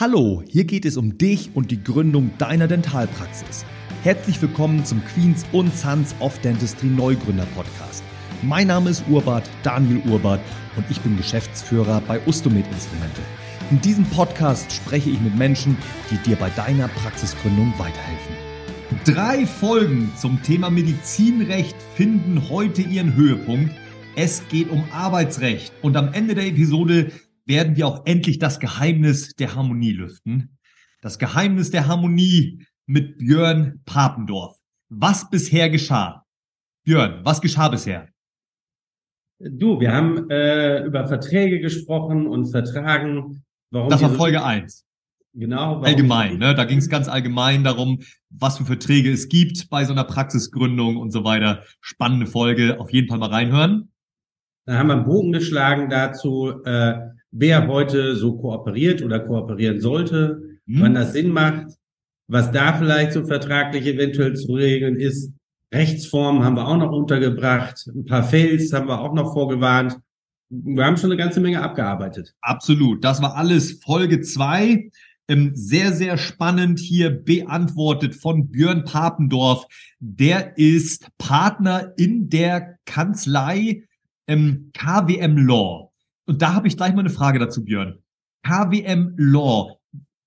Hallo, hier geht es um dich und die Gründung deiner Dentalpraxis. Herzlich willkommen zum Queens und Sons of Dentistry Neugründer Podcast. Mein Name ist Urbart, Daniel Urbart und ich bin Geschäftsführer bei Ustomed Instrumente. In diesem Podcast spreche ich mit Menschen, die dir bei deiner Praxisgründung weiterhelfen. Drei Folgen zum Thema Medizinrecht finden heute ihren Höhepunkt. Es geht um Arbeitsrecht und am Ende der Episode werden wir auch endlich das Geheimnis der Harmonie lüften. Das Geheimnis der Harmonie mit Björn Papendorf. Was bisher geschah? Björn, was geschah bisher? Du, wir haben äh, über Verträge gesprochen und Vertragen. Warum das war Folge eins. Genau. Allgemein, ne? Da ging es ganz allgemein darum, was für Verträge es gibt bei so einer Praxisgründung und so weiter. Spannende Folge, auf jeden Fall mal reinhören. Da haben wir einen Bogen geschlagen dazu, äh, wer heute so kooperiert oder kooperieren sollte, hm. wann das Sinn macht, was da vielleicht so vertraglich eventuell zu regeln ist. Rechtsformen haben wir auch noch untergebracht, ein paar Fails haben wir auch noch vorgewarnt. Wir haben schon eine ganze Menge abgearbeitet. Absolut. Das war alles Folge zwei. Ähm, sehr, sehr spannend hier beantwortet von Björn Papendorf. Der ist Partner in der Kanzlei ähm, KWM Law. Und da habe ich gleich mal eine Frage dazu, Björn. KWM Law.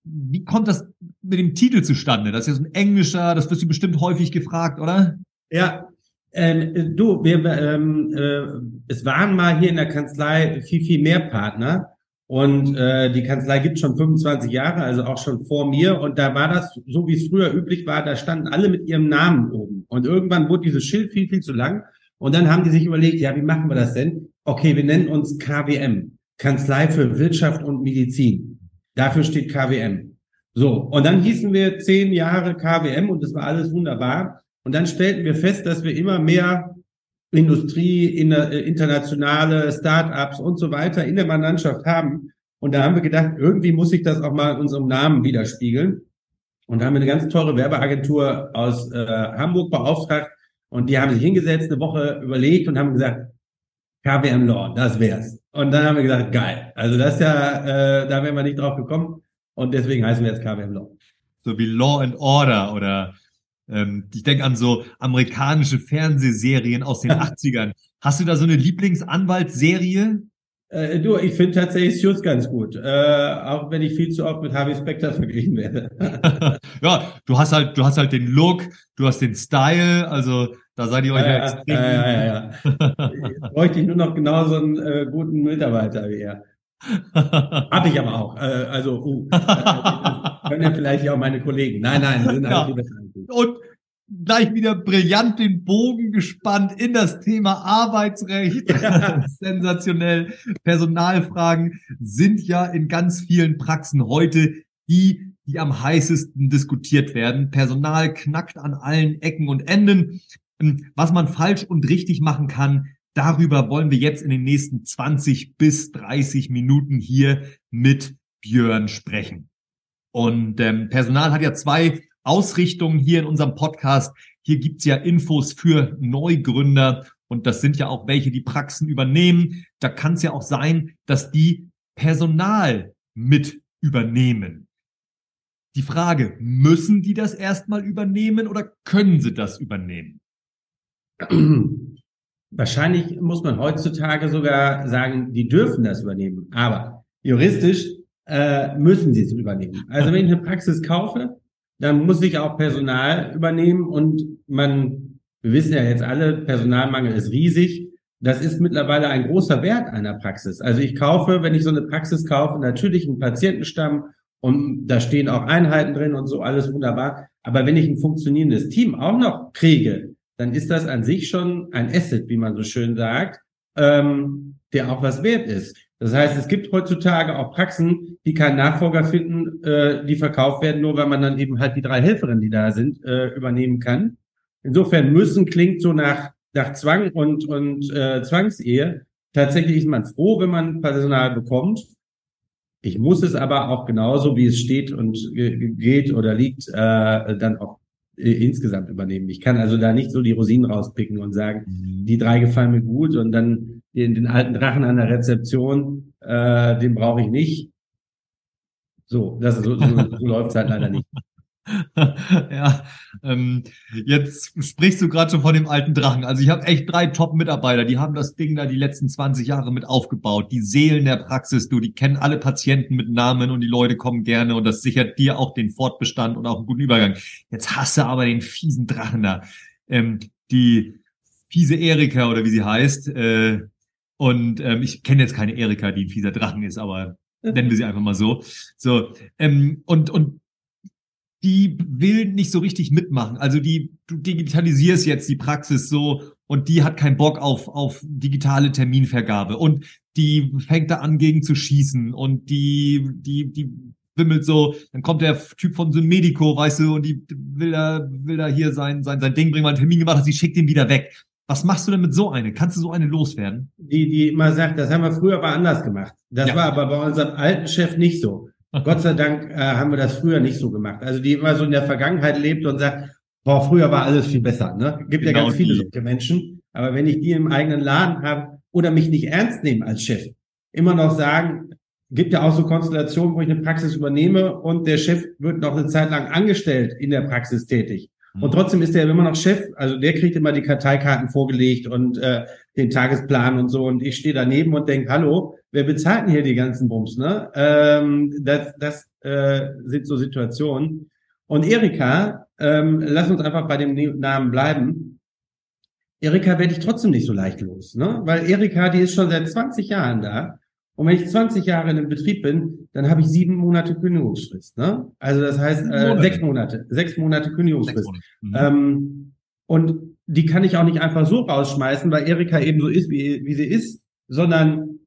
Wie kommt das mit dem Titel zustande? Das ist ja so ein englischer, das wirst du bestimmt häufig gefragt, oder? Ja, ähm, du, wir, ähm, äh, es waren mal hier in der Kanzlei viel, viel mehr Partner. Und äh, die Kanzlei gibt schon 25 Jahre, also auch schon vor mir. Und da war das, so wie es früher üblich war, da standen alle mit ihrem Namen oben. Und irgendwann wurde dieses Schild viel, viel zu lang. Und dann haben die sich überlegt, ja, wie machen wir das denn? Okay, wir nennen uns KWM, Kanzlei für Wirtschaft und Medizin. Dafür steht KWM. So, und dann hießen wir zehn Jahre KWM und das war alles wunderbar. Und dann stellten wir fest, dass wir immer mehr Industrie, äh, internationale Start-ups und so weiter in der Mannschaft haben. Und da haben wir gedacht, irgendwie muss sich das auch mal in unserem Namen widerspiegeln. Und da haben wir eine ganz teure Werbeagentur aus äh, Hamburg beauftragt, und die haben sich hingesetzt, eine Woche überlegt und haben gesagt, KWM Law, das wär's. Und dann haben wir gesagt, geil. Also das ist ja, äh, da wären wir nicht drauf gekommen. Und deswegen heißen wir jetzt KWM Law. So wie Law and Order oder ähm, ich denke an so amerikanische Fernsehserien aus den 80ern. Hast du da so eine Lieblingsanwaltsserie? Äh, du, ich finde tatsächlich Suits ganz gut, äh, auch wenn ich viel zu oft mit Harvey Specter verglichen werde. ja, du hast halt, du hast halt den Look, du hast den Style, also da seid ihr euch ja, extrem. Ja, ja, ja, ja. bräuchte ich nur noch genau so einen äh, guten Mitarbeiter wie er. Hab ich aber auch. Äh, also, uh, können ja vielleicht auch meine Kollegen. Nein, nein, sind ja. Und gleich wieder brillant den Bogen gespannt in das Thema Arbeitsrecht. Ja. Sensationell. Personalfragen sind ja in ganz vielen Praxen heute die die am heißesten diskutiert werden. Personal knackt an allen Ecken und Enden. Ähm, was man falsch und richtig machen kann, darüber wollen wir jetzt in den nächsten 20 bis 30 Minuten hier mit Björn sprechen. Und ähm, Personal hat ja zwei Ausrichtungen hier in unserem Podcast. Hier gibt's ja Infos für Neugründer und das sind ja auch welche, die Praxen übernehmen. Da kann es ja auch sein, dass die Personal mit übernehmen. Die Frage, müssen die das erstmal übernehmen oder können sie das übernehmen? Wahrscheinlich muss man heutzutage sogar sagen, die dürfen das übernehmen. Aber juristisch äh, müssen sie es übernehmen. Also wenn ich eine Praxis kaufe, dann muss ich auch Personal übernehmen und man, wir wissen ja jetzt alle, Personalmangel ist riesig. Das ist mittlerweile ein großer Wert einer Praxis. Also ich kaufe, wenn ich so eine Praxis kaufe, natürlich einen Patientenstamm und da stehen auch Einheiten drin und so alles wunderbar. Aber wenn ich ein funktionierendes Team auch noch kriege, dann ist das an sich schon ein Asset, wie man so schön sagt, ähm, der auch was wert ist. Das heißt, es gibt heutzutage auch Praxen, die keinen Nachfolger finden, äh, die verkauft werden, nur weil man dann eben halt die drei Helferinnen, die da sind, äh, übernehmen kann. Insofern müssen klingt so nach, nach Zwang und, und äh, Zwangsehe. Tatsächlich ist man froh, wenn man Personal bekommt. Ich muss es aber auch genauso, wie es steht und geht oder liegt, äh, dann auch insgesamt übernehmen. Ich kann also da nicht so die Rosinen rauspicken und sagen, mhm. die drei gefallen mir gut und dann den, den alten Drachen an der Rezeption, äh, den brauche ich nicht. So, das so, so, so läuft es halt leider nicht. ja, ähm, jetzt sprichst du gerade schon von dem alten Drachen. Also ich habe echt drei Top-Mitarbeiter, die haben das Ding da die letzten 20 Jahre mit aufgebaut. Die Seelen der Praxis, du, die kennen alle Patienten mit Namen und die Leute kommen gerne und das sichert dir auch den Fortbestand und auch einen guten Übergang. Jetzt hast du aber den fiesen Drachen da. Ähm, die fiese Erika oder wie sie heißt. Äh, und ähm, ich kenne jetzt keine Erika, die ein fieser Drachen ist, aber nennen wir sie einfach mal so. So ähm, und und die will nicht so richtig mitmachen. Also die, du digitalisierst jetzt die Praxis so und die hat keinen Bock auf, auf digitale Terminvergabe und die fängt da an gegen zu schießen und die, die, die wimmelt so, dann kommt der Typ von so einem Medico, weißt du, und die will da, will da hier sein, sein, sein Ding bringen, mal einen Termin gemacht hat, sie schickt den wieder weg. Was machst du denn mit so eine? Kannst du so eine loswerden? Die, die immer sagt, das haben wir früher aber anders gemacht. Das ja. war aber bei unserem alten Chef nicht so. Gott sei Dank äh, haben wir das früher nicht so gemacht. Also die immer so in der Vergangenheit lebt und sagt, boah, früher war alles viel besser. Ne? Gibt genau ja ganz viele solche Menschen. Aber wenn ich die im eigenen Laden habe oder mich nicht ernst nehmen als Chef, immer noch sagen, gibt ja auch so Konstellationen, wo ich eine Praxis übernehme und der Chef wird noch eine Zeit lang angestellt in der Praxis tätig. Und trotzdem ist der immer noch Chef, also der kriegt immer die Karteikarten vorgelegt und äh, den Tagesplan und so. Und ich stehe daneben und denke, hallo, wer bezahlt denn hier die ganzen Bums? Ne? Ähm, das das äh, sind so Situationen. Und Erika, ähm, lass uns einfach bei dem Namen bleiben. Erika werde ich trotzdem nicht so leicht los, ne? Weil Erika, die ist schon seit 20 Jahren da. Und wenn ich 20 Jahre in einem Betrieb bin, dann habe ich sieben Monate Kündigungsfrist. Ne? Also das heißt äh, sechs Monate, sechs Monate Kündigungsfrist. Sechs Monate. Mhm. Ähm, und die kann ich auch nicht einfach so rausschmeißen, weil Erika eben so ist, wie, wie sie ist, sondern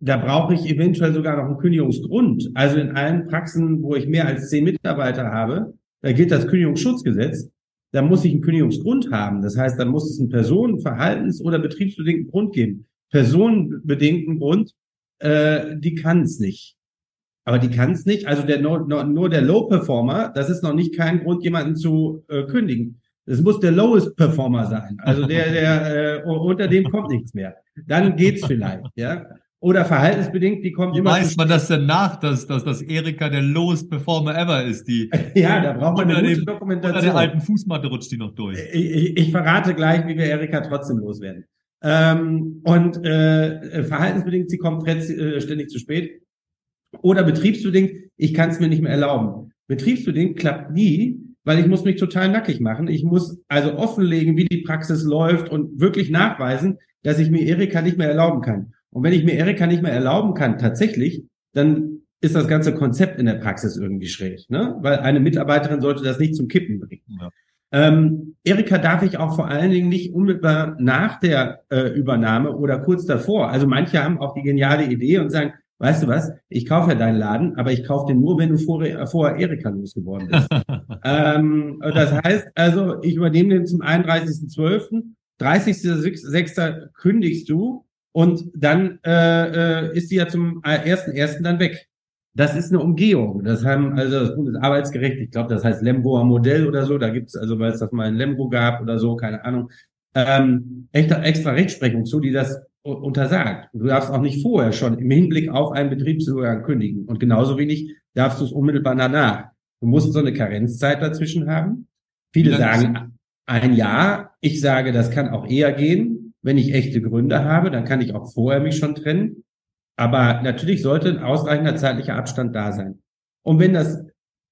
da brauche ich eventuell sogar noch einen Kündigungsgrund. Also in allen Praxen, wo ich mehr als zehn Mitarbeiter habe, da gilt das Kündigungsschutzgesetz. Da muss ich einen Kündigungsgrund haben. Das heißt, da muss es einen Personen-, Verhaltens- oder betriebsbedingten Grund geben. Personenbedingten Grund, äh, die kann es nicht. Aber die kann es nicht. Also der nur, nur der Low-Performer, das ist noch nicht kein Grund, jemanden zu äh, kündigen. Es muss der Lowest Performer sein. Also der, der äh, unter dem kommt nichts mehr. Dann geht's vielleicht, ja. Oder verhaltensbedingt, die kommt Wie immer. Weiß man das denn nach, dass, dass, dass Erika der lowest Performer ever ist? Die, ja, da braucht man eine gute dem, Dokumentation. Unter der alten Fußmatte rutscht die noch durch. Ich, ich, ich verrate gleich, wie wir Erika trotzdem loswerden. Ähm, und äh, verhaltensbedingt, sie kommt äh, ständig zu spät. Oder betriebsbedingt, ich kann es mir nicht mehr erlauben. Betriebsbedingt klappt nie, weil ich muss mich total nackig machen. Ich muss also offenlegen, wie die Praxis läuft und wirklich nachweisen, dass ich mir Erika nicht mehr erlauben kann. Und wenn ich mir Erika nicht mehr erlauben kann, tatsächlich, dann ist das ganze Konzept in der Praxis irgendwie schräg, ne? Weil eine Mitarbeiterin sollte das nicht zum Kippen bringen. Ja. Ähm, Erika darf ich auch vor allen Dingen nicht unmittelbar nach der äh, Übernahme oder kurz davor. Also manche haben auch die geniale Idee und sagen, weißt du was, ich kaufe ja deinen Laden, aber ich kaufe den nur, wenn du vorher, vorher Erika losgeworden bist. ähm, das heißt also, ich übernehme den zum 31.12., 30.06. kündigst du und dann äh, äh, ist sie ja zum 1.1. dann weg. Das ist eine Umgehung. Das haben also das Bundesarbeitsgericht, ich glaube, das heißt Lemgoer Modell oder so, da gibt's also, weil es das mal in Lemgo gab oder so, keine Ahnung, ähm, extra, extra Rechtsprechung zu, die das untersagt. Du darfst auch nicht vorher schon im Hinblick auf einen Betriebsübergang kündigen. Und genauso wenig darfst du es unmittelbar danach. Du musst so eine Karenzzeit dazwischen haben. Viele sagen ein Jahr. Ich sage, das kann auch eher gehen. Wenn ich echte Gründe habe, dann kann ich auch vorher mich schon trennen. Aber natürlich sollte ein ausreichender zeitlicher Abstand da sein. Und wenn das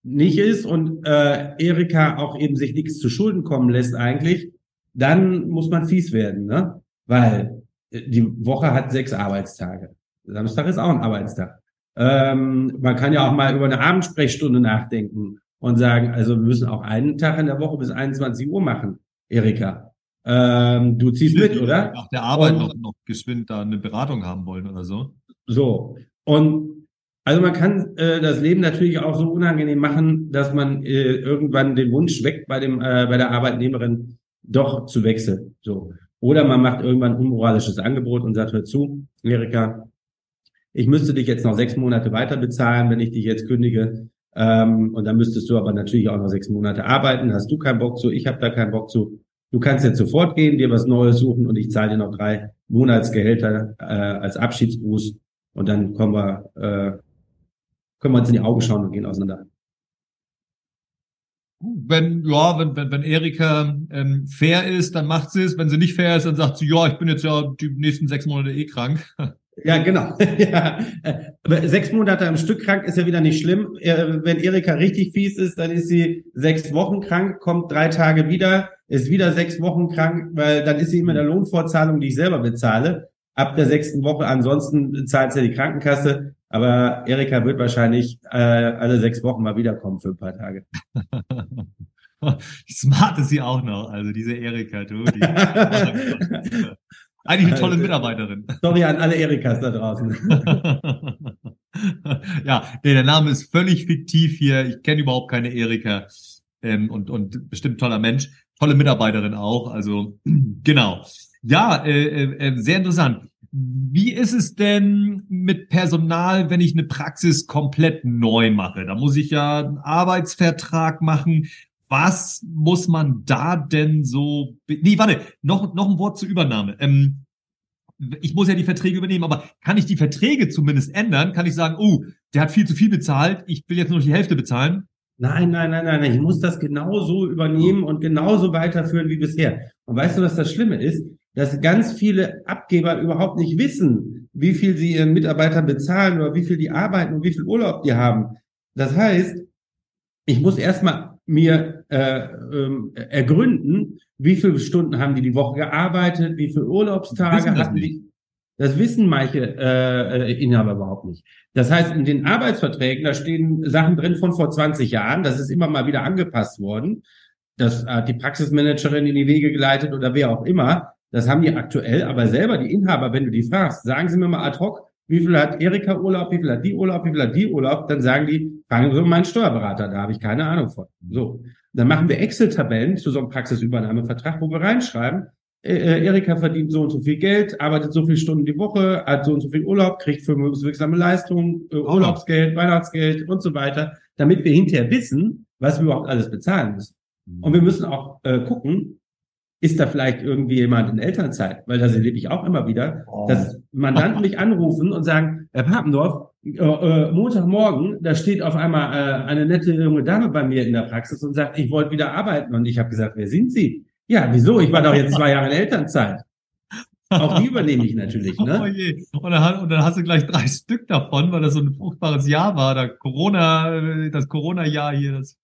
nicht ist und äh, Erika auch eben sich nichts zu Schulden kommen lässt eigentlich, dann muss man fies werden, ne? Weil die Woche hat sechs Arbeitstage. Samstag ist auch ein Arbeitstag. Ähm, man kann ja auch mal über eine Abendsprechstunde nachdenken und sagen, also wir müssen auch einen Tag in der Woche bis 21 Uhr machen, Erika. Ähm, du ziehst mit, oder? Nach der Arbeit und, noch, noch geschwind da eine Beratung haben wollen oder so. So. Und also man kann äh, das Leben natürlich auch so unangenehm machen, dass man äh, irgendwann den Wunsch weckt bei dem äh, bei der Arbeitnehmerin doch zu wechseln. So. Oder man macht irgendwann ein unmoralisches Angebot und sagt, hör zu, Erika, ich müsste dich jetzt noch sechs Monate weiter bezahlen, wenn ich dich jetzt kündige. Ähm, und dann müsstest du aber natürlich auch noch sechs Monate arbeiten. Hast du keinen Bock zu, ich habe da keinen Bock zu. Du kannst jetzt sofort gehen, dir was Neues suchen und ich zahle dir noch drei Monatsgehälter äh, als Abschiedsgruß und dann kommen wir, äh, können wir uns in die Augen schauen und gehen auseinander. Wenn, ja, wenn, wenn, wenn Erika ähm, fair ist, dann macht sie es. Wenn sie nicht fair ist, dann sagt sie, ja, ich bin jetzt ja die nächsten sechs Monate eh krank. Ja, genau. ja. Sechs Monate am Stück krank ist ja wieder nicht schlimm. Wenn Erika richtig fies ist, dann ist sie sechs Wochen krank, kommt drei Tage wieder, ist wieder sechs Wochen krank, weil dann ist sie immer in der Lohnfortzahlung, die ich selber bezahle, ab der sechsten Woche. Ansonsten zahlt ja die Krankenkasse. Aber Erika wird wahrscheinlich äh, alle sechs Wochen mal wiederkommen für ein paar Tage. Smart ist sie auch noch, also diese Erika, du. Die Eigentlich eine tolle Mitarbeiterin. Sorry an alle Erikas da draußen. ja, nee, der Name ist völlig fiktiv hier. Ich kenne überhaupt keine Erika ähm, und, und bestimmt toller Mensch. Tolle Mitarbeiterin auch. Also genau. Ja, äh, äh, äh, sehr interessant. Wie ist es denn mit Personal, wenn ich eine Praxis komplett neu mache? Da muss ich ja einen Arbeitsvertrag machen. Was muss man da denn so? Nee, warte, noch, noch ein Wort zur Übernahme. Ähm, ich muss ja die Verträge übernehmen, aber kann ich die Verträge zumindest ändern? Kann ich sagen, oh, der hat viel zu viel bezahlt, ich will jetzt nur noch die Hälfte bezahlen? Nein, nein, nein, nein, nein. Ich muss das genauso übernehmen und genauso weiterführen wie bisher. Und weißt du, was das Schlimme ist? Dass ganz viele Abgeber überhaupt nicht wissen, wie viel sie ihren Mitarbeitern bezahlen oder wie viel die arbeiten und wie viel Urlaub die haben. Das heißt, ich muss erstmal mir äh, ähm, ergründen, wie viele Stunden haben die die Woche gearbeitet, wie viele Urlaubstage hatten die. Das wissen manche äh, äh, Inhaber überhaupt nicht. Das heißt, in den Arbeitsverträgen, da stehen Sachen drin von vor 20 Jahren, das ist immer mal wieder angepasst worden. Das hat die Praxismanagerin in die Wege geleitet oder wer auch immer. Das haben die aktuell, aber selber die Inhaber, wenn du die fragst, sagen sie mir mal ad hoc, wie viel hat Erika Urlaub, wie viel hat die Urlaub, wie viel hat die Urlaub, dann sagen die, fragen Sie meinen Steuerberater, da habe ich keine Ahnung von. So. Dann machen wir Excel-Tabellen zu so einem Praxisübernahmevertrag, wo wir reinschreiben, äh, Erika verdient so und so viel Geld, arbeitet so viele Stunden die Woche, hat so und so viel Urlaub, kriegt vermögenswirksame Leistungen, äh, Urlaubsgeld, Weihnachtsgeld und so weiter, damit wir hinterher wissen, was wir überhaupt alles bezahlen müssen. Und wir müssen auch äh, gucken, ist da vielleicht irgendwie jemand in Elternzeit? Weil das erlebe ich auch immer wieder, oh. dass Mandanten mich anrufen und sagen, Herr Papendorf, äh, äh, Montagmorgen, da steht auf einmal äh, eine nette junge Dame bei mir in der Praxis und sagt, ich wollte wieder arbeiten. Und ich habe gesagt, wer sind Sie? Ja, wieso? Ich war doch jetzt zwei Jahre in Elternzeit. Auch die übernehme ich natürlich, ne? Oh je. Und dann, und dann hast du gleich drei Stück davon, weil das so ein fruchtbares Jahr war, da Corona, äh, das Corona-Jahr hier, das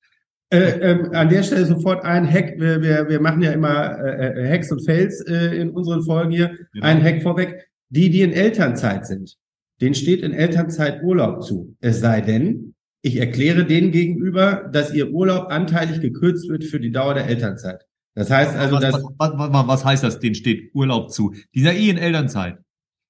äh, ähm, an der Stelle sofort ein Hack. Wir, wir, wir machen ja immer äh, äh, Hacks und Fails äh, in unseren Folgen hier. Genau. Ein Hack vorweg. Die, die in Elternzeit sind, denen steht in Elternzeit Urlaub zu. Es sei denn, ich erkläre denen gegenüber, dass ihr Urlaub anteilig gekürzt wird für die Dauer der Elternzeit. Das heißt also, was, dass. Was, was, was heißt das? Denen steht Urlaub zu. Die sind ja eh in Elternzeit.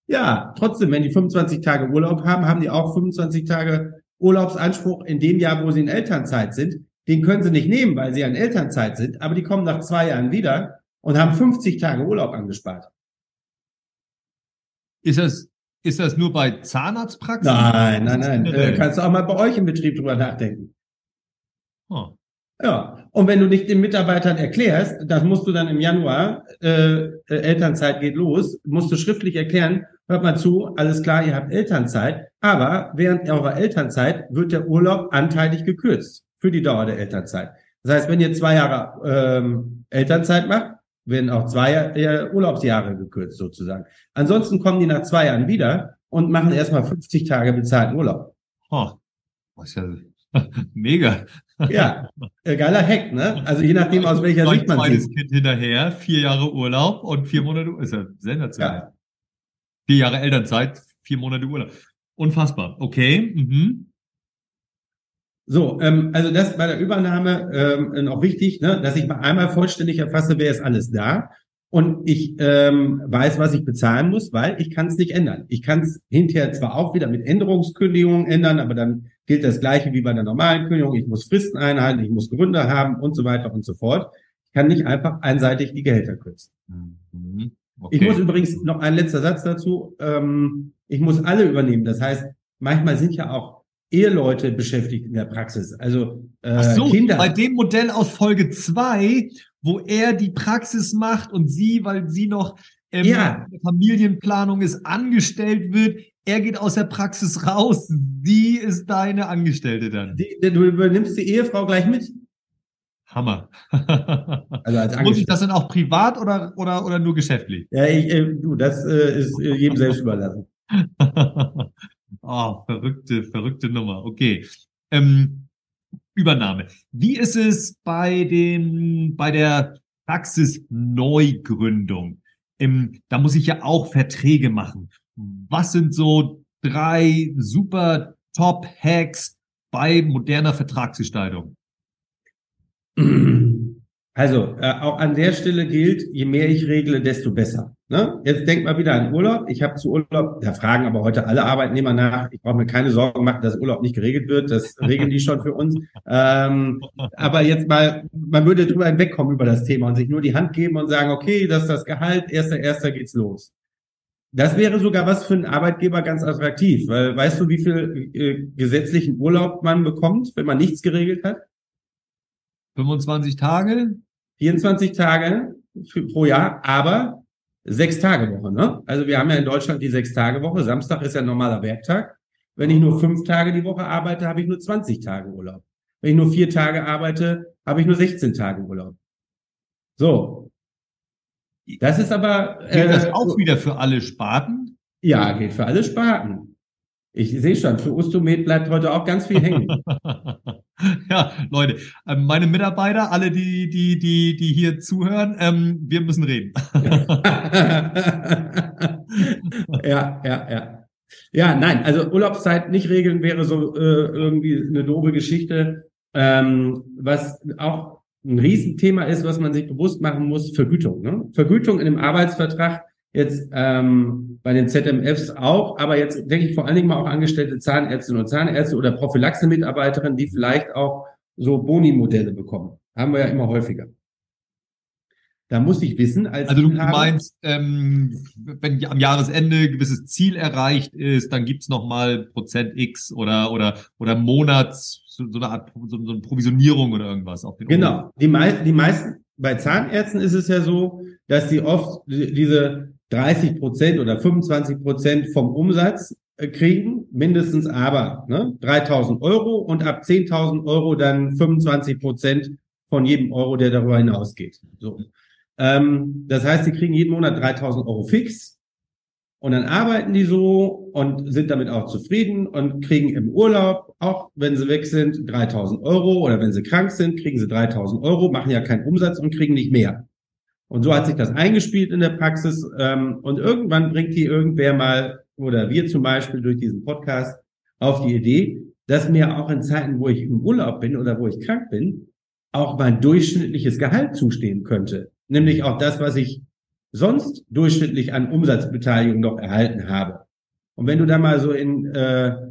Ja, trotzdem, wenn die 25 Tage Urlaub haben, haben die auch 25 Tage Urlaubsanspruch in dem Jahr, wo sie in Elternzeit sind. Den können sie nicht nehmen, weil sie an Elternzeit sind, aber die kommen nach zwei Jahren wieder und haben 50 Tage Urlaub angespart. Ist das, ist das nur bei Zahnarztpraxen? Nein, nein, nein. Äh, kannst du auch mal bei euch im Betrieb drüber nachdenken. Oh. Ja, und wenn du nicht den Mitarbeitern erklärst, das musst du dann im Januar, äh, äh, Elternzeit geht los, musst du schriftlich erklären, hört mal zu, alles klar, ihr habt Elternzeit, aber während eurer Elternzeit wird der Urlaub anteilig gekürzt für die Dauer der Elternzeit. Das heißt, wenn ihr zwei Jahre ähm, Elternzeit macht, werden auch zwei äh, Urlaubsjahre gekürzt sozusagen. Ansonsten kommen die nach zwei Jahren wieder und machen erstmal 50 Tage bezahlten Urlaub. Oh, was ja mega. Ja, äh, geiler Hack, ne? Also je nachdem, aus welcher Sicht man sieht. zweites Kind hinterher, vier Jahre Urlaub und vier Monate, ist ja sensationell. Ja. Vier Jahre Elternzeit, vier Monate Urlaub. Unfassbar. Okay. Mhm. So, ähm, also das bei der Übernahme ähm, noch wichtig, ne, dass ich mal einmal vollständig erfasse, wer ist alles da und ich ähm, weiß, was ich bezahlen muss, weil ich kann es nicht ändern. Ich kann es hinterher zwar auch wieder mit Änderungskündigungen ändern, aber dann gilt das gleiche wie bei der normalen Kündigung. Ich muss Fristen einhalten, ich muss Gründe haben und so weiter und so fort. Ich kann nicht einfach einseitig die Gehälter kürzen. Mhm. Okay. Ich muss übrigens noch ein letzter Satz dazu. Ähm, ich muss alle übernehmen. Das heißt, manchmal sind ja auch Eheleute beschäftigt in der Praxis. Also äh, Ach so, Kinder. Bei dem Modell aus Folge zwei, wo er die Praxis macht und sie, weil sie noch ähm, ja. Familienplanung ist, angestellt wird, er geht aus der Praxis raus, sie ist deine Angestellte dann. Die, du übernimmst die Ehefrau gleich mit. Hammer. Also als Muss ich das dann auch privat oder, oder, oder nur geschäftlich? Ja, ich, äh, du, das äh, ist äh, jedem selbst überlassen. oh, verrückte, verrückte Nummer. Okay. Ähm, Übernahme. Wie ist es bei dem, bei der Praxisneugründung? Ähm, da muss ich ja auch Verträge machen. Was sind so drei super Top-Hacks bei moderner Vertragsgestaltung? Also, äh, auch an der Stelle gilt, je mehr ich regle, desto besser. Ne? Jetzt denk mal wieder an Urlaub. Ich habe zu Urlaub, da fragen aber heute alle Arbeitnehmer nach. Ich brauche mir keine Sorgen machen, dass Urlaub nicht geregelt wird. Das regeln die schon für uns. Ähm, aber jetzt mal, man würde drüber hinwegkommen über das Thema und sich nur die Hand geben und sagen, okay, das ist das Gehalt, erster, erster geht's los. Das wäre sogar was für einen Arbeitgeber ganz attraktiv, weil weißt du, wie viel äh, gesetzlichen Urlaub man bekommt, wenn man nichts geregelt hat? 25 Tage? 24 Tage für, pro Jahr, aber sechs Tage Woche. Ne? Also wir haben ja in Deutschland die sechs Tage Woche. Samstag ist ja ein normaler Werktag. Wenn ich nur fünf Tage die Woche arbeite, habe ich nur 20 Tage Urlaub. Wenn ich nur vier Tage arbeite, habe ich nur 16 Tage Urlaub. So. Das ist aber. Gilt äh, das auch wieder für alle Sparten? Ja, gilt für alle Sparten. Ich sehe schon, für Ustomed bleibt heute auch ganz viel hängen. ja, Leute, ähm, meine Mitarbeiter, alle, die, die, die, die hier zuhören, ähm, wir müssen reden. ja, ja, ja. Ja, nein, also Urlaubszeit nicht regeln wäre so äh, irgendwie eine doofe Geschichte. Ähm, was auch ein Riesenthema ist, was man sich bewusst machen muss, Vergütung. Ne? Vergütung in einem Arbeitsvertrag jetzt ähm, bei den ZMFs auch, aber jetzt denke ich vor allen Dingen mal auch angestellte Zahnärztinnen und Zahnärzte oder Prophylaxe-Mitarbeiterinnen, die vielleicht auch so Boni-Modelle bekommen. Haben wir ja immer häufiger. Da muss ich wissen, als also du meinst, ähm, wenn am Jahresende ein gewisses Ziel erreicht ist, dann gibt's noch mal Prozent X oder oder oder Monats so, so eine Art so, so eine Provisionierung oder irgendwas auf den Genau. Die, mei die meisten bei Zahnärzten ist es ja so, dass die oft diese 30 Prozent oder 25 Prozent vom Umsatz äh, kriegen, mindestens aber ne, 3000 Euro und ab 10.000 Euro dann 25 Prozent von jedem Euro, der darüber hinausgeht. So. Ähm, das heißt, sie kriegen jeden Monat 3000 Euro fix und dann arbeiten die so und sind damit auch zufrieden und kriegen im Urlaub, auch wenn sie weg sind, 3000 Euro oder wenn sie krank sind, kriegen sie 3000 Euro, machen ja keinen Umsatz und kriegen nicht mehr. Und so hat sich das eingespielt in der Praxis. Ähm, und irgendwann bringt die irgendwer mal, oder wir zum Beispiel durch diesen Podcast, auf die Idee, dass mir auch in Zeiten, wo ich im Urlaub bin oder wo ich krank bin, auch mein durchschnittliches Gehalt zustehen könnte. Nämlich auch das, was ich sonst durchschnittlich an Umsatzbeteiligung noch erhalten habe. Und wenn du da mal so in äh,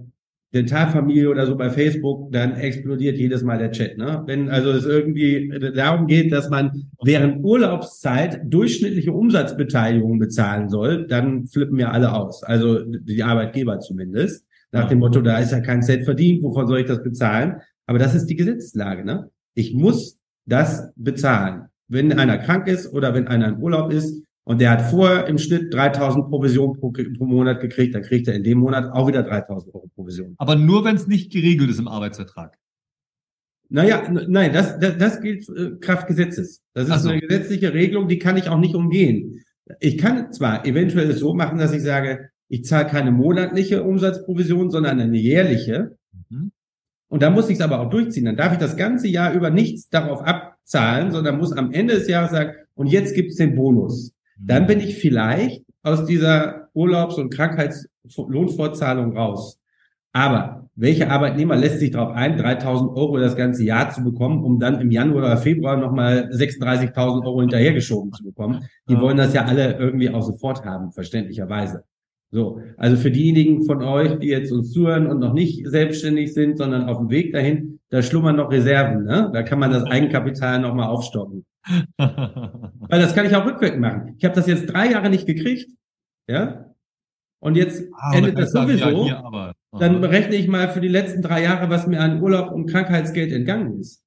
Dentalfamilie oder so bei Facebook, dann explodiert jedes Mal der Chat. Ne? Wenn also es irgendwie darum geht, dass man während Urlaubszeit durchschnittliche Umsatzbeteiligung bezahlen soll, dann flippen wir alle aus. Also die Arbeitgeber zumindest. Nach dem Motto, da ist ja kein Cent verdient, wovon soll ich das bezahlen? Aber das ist die Gesetzeslage. Ne? Ich muss das bezahlen. Wenn einer krank ist oder wenn einer im Urlaub ist, und der hat vorher im Schnitt 3000 Provision pro, pro, Monat gekriegt, dann kriegt er in dem Monat auch wieder 3000 Euro Provision. Aber nur, wenn es nicht geregelt ist im Arbeitsvertrag. Naja, nein, das, das, das gilt äh, Kraft Gesetzes. Das ist so. eine gesetzliche Regelung, die kann ich auch nicht umgehen. Ich kann zwar eventuell es so machen, dass ich sage, ich zahle keine monatliche Umsatzprovision, sondern eine jährliche. Mhm. Und da muss ich es aber auch durchziehen. Dann darf ich das ganze Jahr über nichts darauf abzahlen, sondern muss am Ende des Jahres sagen, und jetzt gibt es den Bonus dann bin ich vielleicht aus dieser Urlaubs- und Krankheitslohnfortzahlung raus. Aber welcher Arbeitnehmer lässt sich darauf ein, 3000 Euro das ganze Jahr zu bekommen, um dann im Januar oder Februar nochmal 36.000 Euro hinterhergeschoben zu bekommen? Die wollen das ja alle irgendwie auch sofort haben, verständlicherweise. So, also für diejenigen von euch, die jetzt uns zuhören und noch nicht selbstständig sind, sondern auf dem Weg dahin, da schlummern noch Reserven. Ne? Da kann man das Eigenkapital nochmal aufstocken. Weil das kann ich auch rückwirkend machen. Ich habe das jetzt drei Jahre nicht gekriegt, ja. Und jetzt ah, endet das sowieso. Ja, hier, aber, dann berechne ich mal für die letzten drei Jahre, was mir an Urlaub und Krankheitsgeld entgangen ist.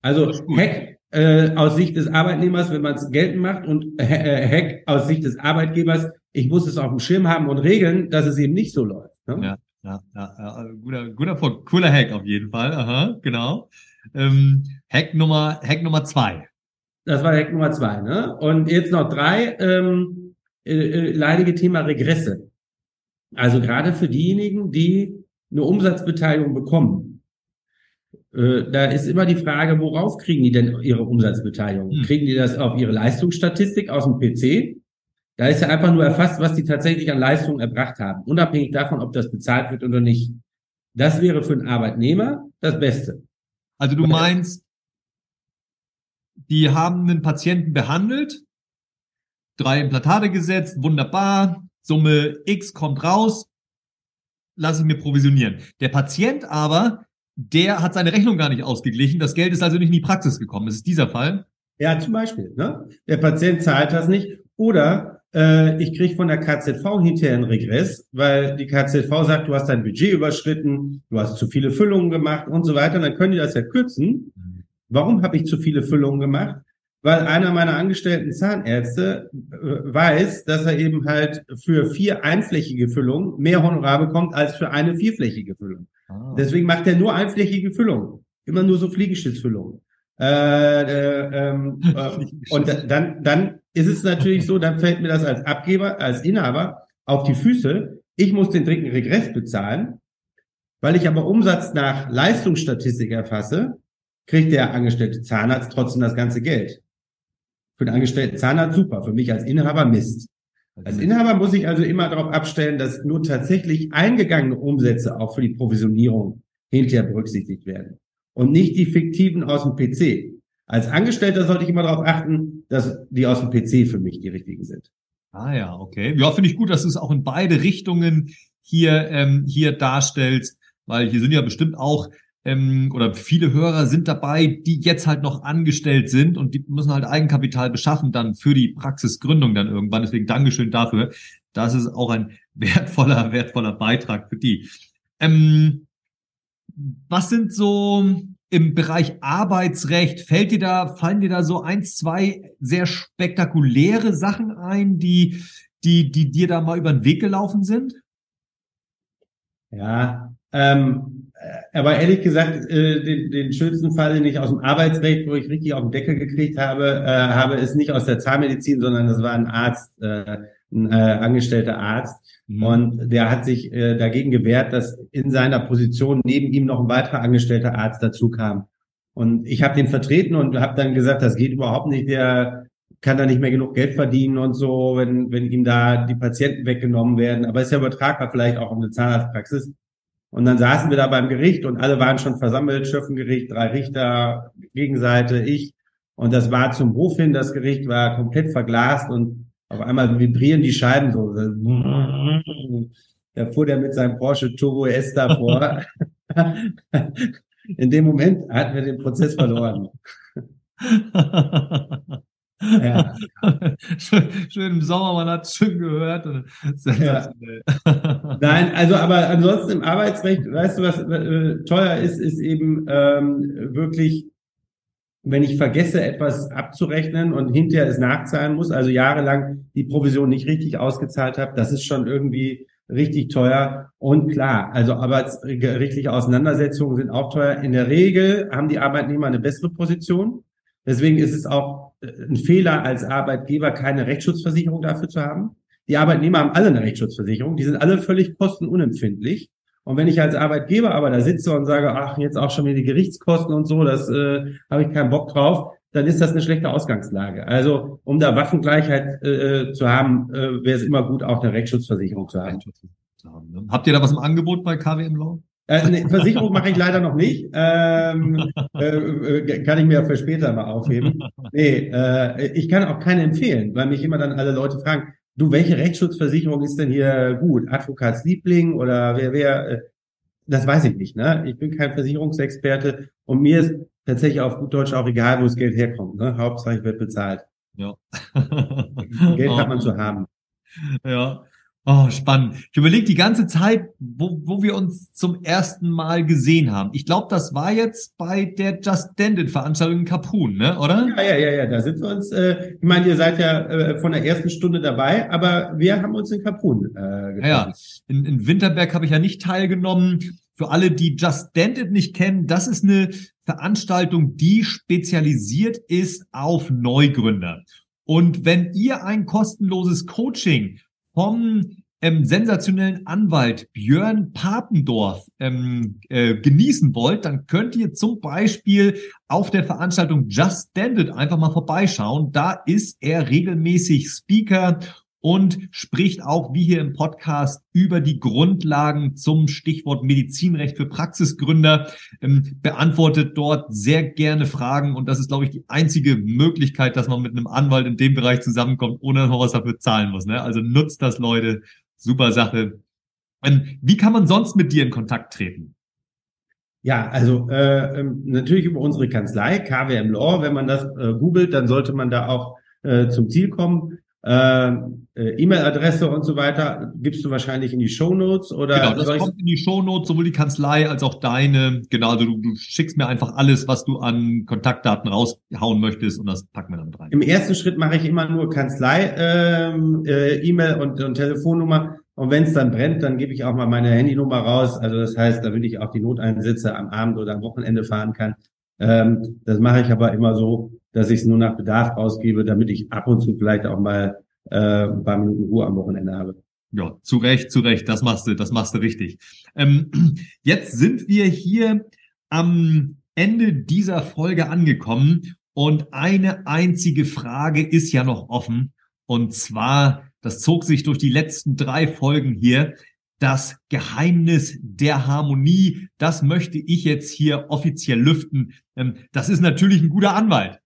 Also Hack, äh, aus Sicht des Arbeitnehmers, wenn man es geltend macht und äh, Hack aus Sicht des Arbeitgebers, ich muss es auf dem Schirm haben und regeln, dass es eben nicht so läuft. Ne? Ja, ja, ja, ja, guter, guter, cooler Hack auf jeden Fall. Aha, genau. Ähm, Hack Nummer, Hack Nummer zwei. Das war Hack Nummer zwei, ne? Und jetzt noch drei, ähm, äh, äh, leidige Thema Regresse. Also gerade für diejenigen, die eine Umsatzbeteiligung bekommen. Äh, da ist immer die Frage, worauf kriegen die denn ihre Umsatzbeteiligung? Hm. Kriegen die das auf ihre Leistungsstatistik aus dem PC? Da ist ja einfach nur erfasst, was die tatsächlich an Leistungen erbracht haben, unabhängig davon, ob das bezahlt wird oder nicht. Das wäre für einen Arbeitnehmer das Beste. Also du meinst, die haben einen Patienten behandelt, drei Implantate gesetzt, wunderbar, Summe X kommt raus, lasse ich mir provisionieren. Der Patient aber, der hat seine Rechnung gar nicht ausgeglichen, das Geld ist also nicht in die Praxis gekommen. Das ist dieser Fall? Ja, zum Beispiel. Ne? Der Patient zahlt das nicht oder äh, ich kriege von der KZV hinterher einen Regress, weil die KZV sagt, du hast dein Budget überschritten, du hast zu viele Füllungen gemacht und so weiter. Und dann können die das ja kürzen. Warum habe ich zu viele Füllungen gemacht? weil einer meiner angestellten Zahnärzte äh, weiß, dass er eben halt für vier einflächige Füllungen mehr Honorar bekommt als für eine vierflächige Füllung. Ah. Deswegen macht er nur einflächige Füllungen. Immer nur so Fliegenschnitzfüllungen. Äh, äh, ähm, äh, und dann, dann ist es natürlich so, dann fällt mir das als Abgeber, als Inhaber auf die Füße. Ich muss den dringenden Regress bezahlen, weil ich aber Umsatz nach Leistungsstatistik erfasse, kriegt der angestellte Zahnarzt trotzdem das ganze Geld. Für den angestellten Zahnarzt super, für mich als Inhaber Mist. Als Inhaber muss ich also immer darauf abstellen, dass nur tatsächlich eingegangene Umsätze auch für die Provisionierung hinterher berücksichtigt werden und nicht die fiktiven aus dem PC. Als Angestellter sollte ich immer darauf achten, dass die aus dem PC für mich die richtigen sind. Ah ja, okay. Ja, finde ich gut, dass du es auch in beide Richtungen hier ähm, hier darstellst, weil hier sind ja bestimmt auch ähm, oder viele Hörer sind dabei, die jetzt halt noch angestellt sind und die müssen halt Eigenkapital beschaffen dann für die Praxisgründung dann irgendwann. Deswegen Dankeschön dafür. Das ist auch ein wertvoller, wertvoller Beitrag für die. Ähm, was sind so im Bereich Arbeitsrecht, fällt dir da, fallen dir da so eins, zwei sehr spektakuläre Sachen ein, die, die, die dir da mal über den Weg gelaufen sind? Ja, ähm, äh, aber ehrlich gesagt, äh, den, den schönsten Fall, den ich aus dem Arbeitsrecht, wo ich richtig auf den Deckel gekriegt habe, äh, habe ist nicht aus der Zahnmedizin, sondern das war ein Arzt, äh, ein äh, angestellter Arzt. Mhm. Und der hat sich äh, dagegen gewehrt, dass in seiner Position neben ihm noch ein weiterer angestellter Arzt dazu kam. Und ich habe den vertreten und habe dann gesagt, das geht überhaupt nicht. Der kann da nicht mehr genug Geld verdienen und so, wenn, wenn ihm da die Patienten weggenommen werden. Aber ist ja übertragbar vielleicht auch um eine Zahnarztpraxis. Und dann saßen wir da beim Gericht und alle waren schon versammelt, Schöffengericht, drei Richter, Gegenseite, ich. Und das war zum Hof hin, das Gericht war komplett verglast und auf einmal vibrieren die Scheiben so. Da fuhr der mit seinem Porsche Turbo S davor. In dem Moment hatten wir den Prozess verloren. Ja. schön, schön im Sommer, man hat es schön gehört. Ja. Nein, also aber ansonsten im Arbeitsrecht, weißt du, was äh, teuer ist, ist eben ähm, wirklich, wenn ich vergesse, etwas abzurechnen und hinterher es nachzahlen muss, also jahrelang die Provision nicht richtig ausgezahlt habe, das ist schon irgendwie richtig teuer. Und klar, also arbeitsgerichtliche Auseinandersetzungen sind auch teuer. In der Regel haben die Arbeitnehmer eine bessere Position. Deswegen ist es auch äh, ein Fehler als Arbeitgeber, keine Rechtsschutzversicherung dafür zu haben. Die Arbeitnehmer haben alle eine Rechtsschutzversicherung, die sind alle völlig kostenunempfindlich. Und wenn ich als Arbeitgeber aber da sitze und sage, ach, jetzt auch schon wieder die Gerichtskosten und so, das äh, habe ich keinen Bock drauf, dann ist das eine schlechte Ausgangslage. Also um da Waffengleichheit äh, zu haben, äh, wäre es immer gut, auch eine Rechtsschutzversicherung zu haben. Ne? Habt ihr da was im Angebot bei KWM Law? Äh, nee, Versicherung mache ich leider noch nicht. Ähm, äh, äh, kann ich mir für später mal aufheben. Nee, äh, ich kann auch keine empfehlen, weil mich immer dann alle Leute fragen, du, welche Rechtsschutzversicherung ist denn hier gut? Advokatsliebling oder wer, wer? Äh, das weiß ich nicht. Ne? Ich bin kein Versicherungsexperte und mir ist tatsächlich auf gut Deutsch auch egal, wo das Geld herkommt. Ne? Hauptsache, ich werde bezahlt. Ja. Geld hat man zu haben. Ja. Oh, spannend. Ich überlege die ganze Zeit, wo, wo wir uns zum ersten Mal gesehen haben. Ich glaube, das war jetzt bei der Just Dandit Veranstaltung in Capun, ne, oder? Ja, ja, ja, ja. Da sind wir uns, äh, ich meine, ihr seid ja äh, von der ersten Stunde dabei, aber wir haben uns in Capun äh, getroffen. Ja, in, in Winterberg habe ich ja nicht teilgenommen. Für alle, die Just Dandit nicht kennen, das ist eine Veranstaltung, die spezialisiert ist auf Neugründer. Und wenn ihr ein kostenloses Coaching vom ähm, sensationellen Anwalt Björn Papendorf ähm, äh, genießen wollt, dann könnt ihr zum Beispiel auf der Veranstaltung Just Stand It einfach mal vorbeischauen. Da ist er regelmäßig Speaker und spricht auch wie hier im Podcast über die Grundlagen zum Stichwort Medizinrecht für Praxisgründer, ähm, beantwortet dort sehr gerne Fragen und das ist, glaube ich, die einzige Möglichkeit, dass man mit einem Anwalt in dem Bereich zusammenkommt, ohne dass man was dafür zahlen muss. Ne? Also nutzt das, Leute. Super Sache. Ähm, wie kann man sonst mit dir in Kontakt treten? Ja, also äh, ähm, natürlich über unsere Kanzlei, KWM Law. Wenn man das äh, googelt, dann sollte man da auch äh, zum Ziel kommen. Äh, äh, E-Mail-Adresse und so weiter gibst du wahrscheinlich in die Show Notes oder genau das kommt in die Show Notes sowohl die Kanzlei als auch deine. Genau also du, du schickst mir einfach alles was du an Kontaktdaten raushauen möchtest und das packen wir dann rein. Im ersten Schritt mache ich immer nur Kanzlei ähm, äh, E-Mail und, und Telefonnummer. Und wenn es dann brennt dann gebe ich auch mal meine Handynummer raus. Also das heißt damit ich auch die Noteinsätze am Abend oder am Wochenende fahren kann. Ähm, das mache ich aber immer so dass ich es nur nach Bedarf ausgebe, damit ich ab und zu vielleicht auch mal äh, ein paar Minuten Ruhe am Wochenende habe. Ja, zu Recht, zu Recht, das machst du, das machst du richtig. Ähm, jetzt sind wir hier am Ende dieser Folge angekommen und eine einzige Frage ist ja noch offen und zwar, das zog sich durch die letzten drei Folgen hier, das Geheimnis der Harmonie, das möchte ich jetzt hier offiziell lüften. Ähm, das ist natürlich ein guter Anwalt.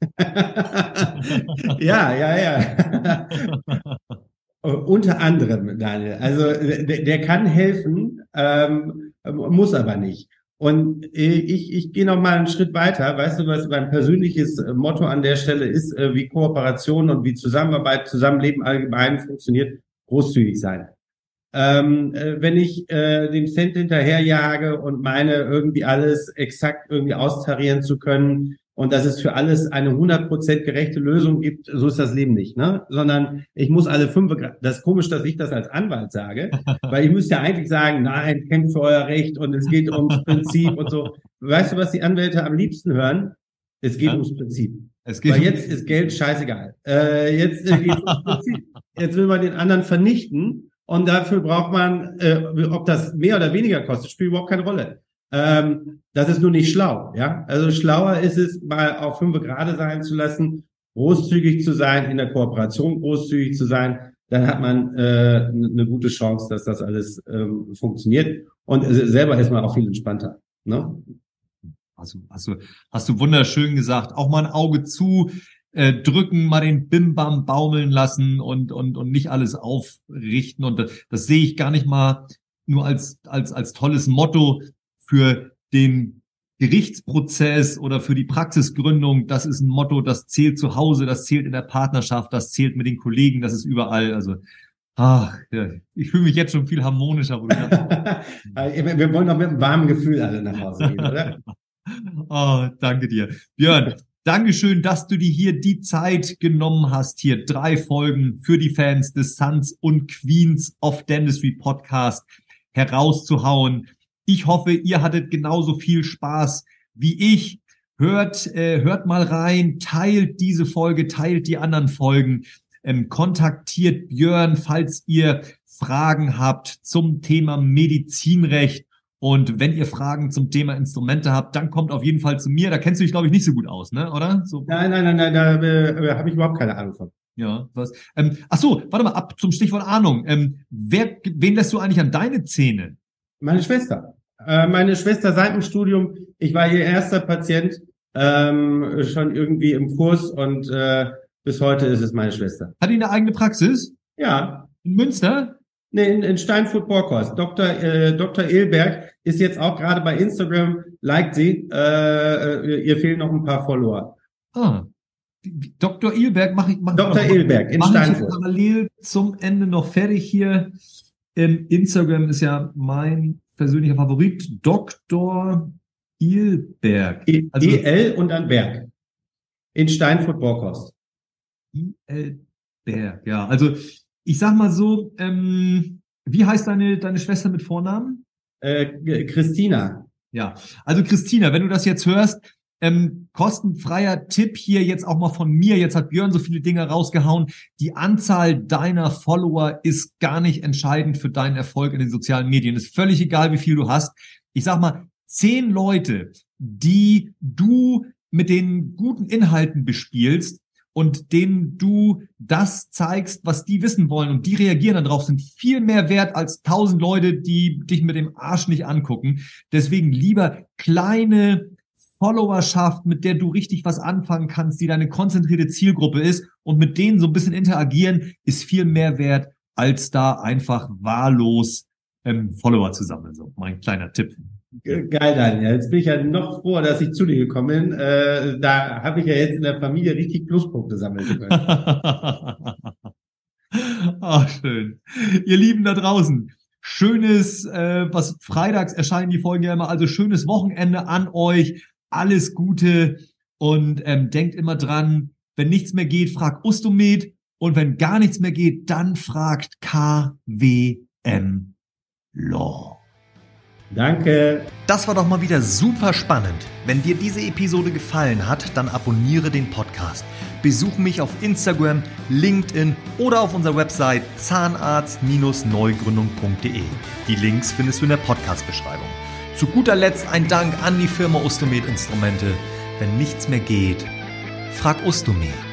ja, ja, ja. Unter anderem, Daniel. Also der, der kann helfen, ähm, muss aber nicht. Und ich, ich gehe noch mal einen Schritt weiter. Weißt du, was mein persönliches Motto an der Stelle ist, äh, wie Kooperation und wie Zusammenarbeit, Zusammenleben allgemein funktioniert? Großzügig sein. Ähm, äh, wenn ich äh, dem Cent hinterherjage und meine, irgendwie alles exakt irgendwie austarieren zu können, und dass es für alles eine 100% gerechte Lösung gibt, so ist das Leben nicht, ne? Sondern ich muss alle fünf, das ist komisch, dass ich das als Anwalt sage, weil ich müsste ja eigentlich sagen, nein, kämpft für euer Recht und es geht ums Prinzip und so. Weißt du, was die Anwälte am liebsten hören? Es geht ja. ums Prinzip. Es geht weil jetzt ist Geld scheißegal. Äh, jetzt äh, geht's ums Prinzip. Jetzt will man den anderen vernichten und dafür braucht man, äh, ob das mehr oder weniger kostet, spielt überhaupt keine Rolle. Ähm, das ist nur nicht schlau, ja. Also schlauer ist es, mal auf fünf Grade sein zu lassen, großzügig zu sein, in der Kooperation großzügig zu sein. Dann hat man äh, eine gute Chance, dass das alles ähm, funktioniert. Und selber ist man auch viel entspannter. Ne? Also, hast, du, hast du wunderschön gesagt. Auch mal ein Auge zu, äh, drücken, mal den Bimbam baumeln lassen und, und, und nicht alles aufrichten. Und das, das sehe ich gar nicht mal nur als, als, als tolles Motto, für den Gerichtsprozess oder für die Praxisgründung, das ist ein Motto, das zählt zu Hause, das zählt in der Partnerschaft, das zählt mit den Kollegen, das ist überall. Also Ach, ja, ich fühle mich jetzt schon viel harmonischer. Wir wollen doch mit einem warmen Gefühl alle nach Hause gehen, oder? oh, danke dir. Björn, Dankeschön, dass du dir hier die Zeit genommen hast, hier drei Folgen für die Fans des Sons und Queens of Dentistry Podcast herauszuhauen. Ich hoffe, ihr hattet genauso viel Spaß wie ich. Hört, äh, hört mal rein, teilt diese Folge, teilt die anderen Folgen, ähm, kontaktiert Björn, falls ihr Fragen habt zum Thema Medizinrecht. Und wenn ihr Fragen zum Thema Instrumente habt, dann kommt auf jeden Fall zu mir. Da kennst du dich, glaube ich, nicht so gut aus, ne? Oder? So. Nein, nein, nein, nein, da äh, habe ich überhaupt keine Ahnung von. Ja, was? Ähm, ach so, warte mal ab zum Stichwort Ahnung. Ähm, wer, wen lässt du eigentlich an deine Zähne? Meine Schwester. Äh, meine Schwester seit dem Studium, ich war ihr erster Patient, ähm, schon irgendwie im Kurs und äh, bis heute ist es meine Schwester. Hat die eine eigene Praxis? Ja. In Münster? Nee, in, in Steinfurt Borkhorst. Dr. Äh, Dr. Ilberg ist jetzt auch gerade bei Instagram, liked sie. Äh, äh, ihr fehlen noch ein paar Follower. Ah. Dr. Ilberg mache ich. Mach, Dr. Ilberg in mach Steinfurt. Ich parallel zum Ende noch fertig hier. Instagram ist ja mein persönlicher Favorit. Dr. Ilberg. E Also- EL und dann Berg. In Steinfurt-Borkhorst. I.L. Berg, ja. Also ich sag mal so, ähm, wie heißt deine, deine Schwester mit Vornamen? Äh, Christina. Ja, also Christina, wenn du das jetzt hörst, ähm, kostenfreier Tipp hier jetzt auch mal von mir. Jetzt hat Björn so viele Dinge rausgehauen. Die Anzahl deiner Follower ist gar nicht entscheidend für deinen Erfolg in den sozialen Medien. Ist völlig egal, wie viel du hast. Ich sag mal, zehn Leute, die du mit den guten Inhalten bespielst und denen du das zeigst, was die wissen wollen und die reagieren darauf, sind viel mehr wert als tausend Leute, die dich mit dem Arsch nicht angucken. Deswegen lieber kleine Followerschaft, mit der du richtig was anfangen kannst, die deine konzentrierte Zielgruppe ist und mit denen so ein bisschen interagieren, ist viel mehr wert, als da einfach wahllos ähm, Follower zu sammeln. So, mein kleiner Tipp. Ge- Geil, Daniel. Jetzt bin ich ja noch froher, dass ich zu dir gekommen bin. Äh, da habe ich ja jetzt in der Familie richtig Pluspunkte sammeln können. Ah, schön. Ihr Lieben da draußen, schönes, äh, was freitags erscheinen die Folgen ja immer, also schönes Wochenende an euch, alles Gute und ähm, denkt immer dran, wenn nichts mehr geht, fragt Ustomed und wenn gar nichts mehr geht, dann fragt KWM Law. Danke. Das war doch mal wieder super spannend. Wenn dir diese Episode gefallen hat, dann abonniere den Podcast. Besuch mich auf Instagram, LinkedIn oder auf unserer Website zahnarzt-neugründung.de. Die Links findest du in der Podcast-Beschreibung. Zu guter Letzt ein Dank an die Firma Ostomed Instrumente. Wenn nichts mehr geht, frag Ostomed.